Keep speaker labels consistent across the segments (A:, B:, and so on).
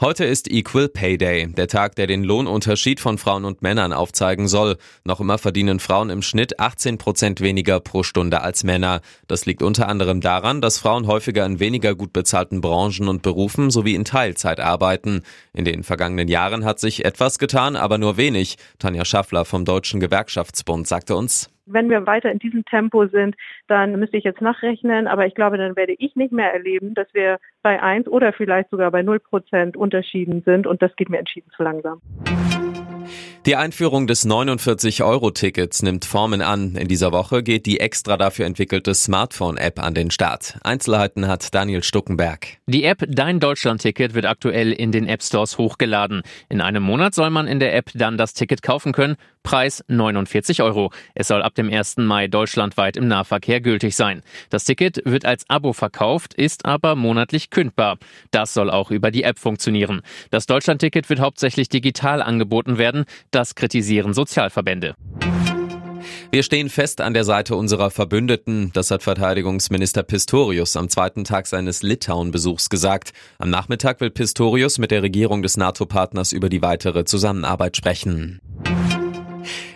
A: Heute ist Equal Pay Day, der Tag, der den Lohnunterschied von Frauen und Männern aufzeigen soll. Noch immer verdienen Frauen im Schnitt 18 Prozent weniger pro Stunde als Männer. Das liegt unter anderem daran, dass Frauen häufiger in weniger gut bezahlten Branchen und Berufen sowie in Teilzeit arbeiten. In den vergangenen Jahren hat sich etwas getan, aber nur wenig. Tanja Schaffler vom Deutschen Gewerkschaftsbund sagte uns,
B: wenn wir weiter in diesem Tempo sind, dann müsste ich jetzt nachrechnen, aber ich glaube, dann werde ich nicht mehr erleben, dass wir bei eins oder vielleicht sogar bei null Prozent Unterschieden sind und das geht mir entschieden zu langsam.
A: Die Einführung des 49-Euro-Tickets nimmt Formen an. In dieser Woche geht die extra dafür entwickelte Smartphone-App an den Start. Einzelheiten hat Daniel Stuckenberg.
C: Die App Dein Deutschland-Ticket wird aktuell in den App Stores hochgeladen. In einem Monat soll man in der App dann das Ticket kaufen können. Preis 49 Euro. Es soll ab dem 1. Mai deutschlandweit im Nahverkehr gültig sein. Das Ticket wird als Abo verkauft, ist aber monatlich kündbar. Das soll auch über die App funktionieren. Das Deutschland-Ticket wird hauptsächlich digital angeboten werden. Das kritisieren Sozialverbände.
A: Wir stehen fest an der Seite unserer Verbündeten, das hat Verteidigungsminister Pistorius am zweiten Tag seines Litauen-Besuchs gesagt. Am Nachmittag will Pistorius mit der Regierung des NATO-Partners über die weitere Zusammenarbeit sprechen.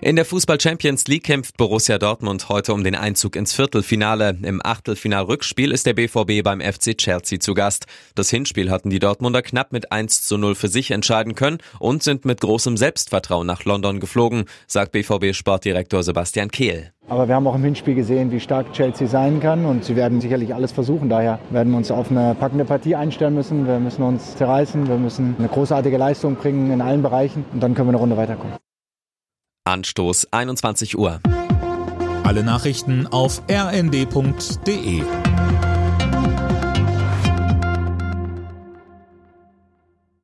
A: In der Fußball Champions League kämpft Borussia Dortmund heute um den Einzug ins Viertelfinale. Im Achtelfinal-Rückspiel ist der BVB beim FC Chelsea zu Gast. Das Hinspiel hatten die Dortmunder knapp mit 1 zu 0 für sich entscheiden können und sind mit großem Selbstvertrauen nach London geflogen, sagt BVB-Sportdirektor Sebastian Kehl.
D: Aber wir haben auch im Hinspiel gesehen, wie stark Chelsea sein kann und sie werden sicherlich alles versuchen. Daher werden wir uns auf eine packende Partie einstellen müssen. Wir müssen uns zerreißen, wir müssen eine großartige Leistung bringen in allen Bereichen und dann können wir eine Runde weiterkommen.
A: Anstoß 21 Uhr.
E: Alle Nachrichten auf rnd.de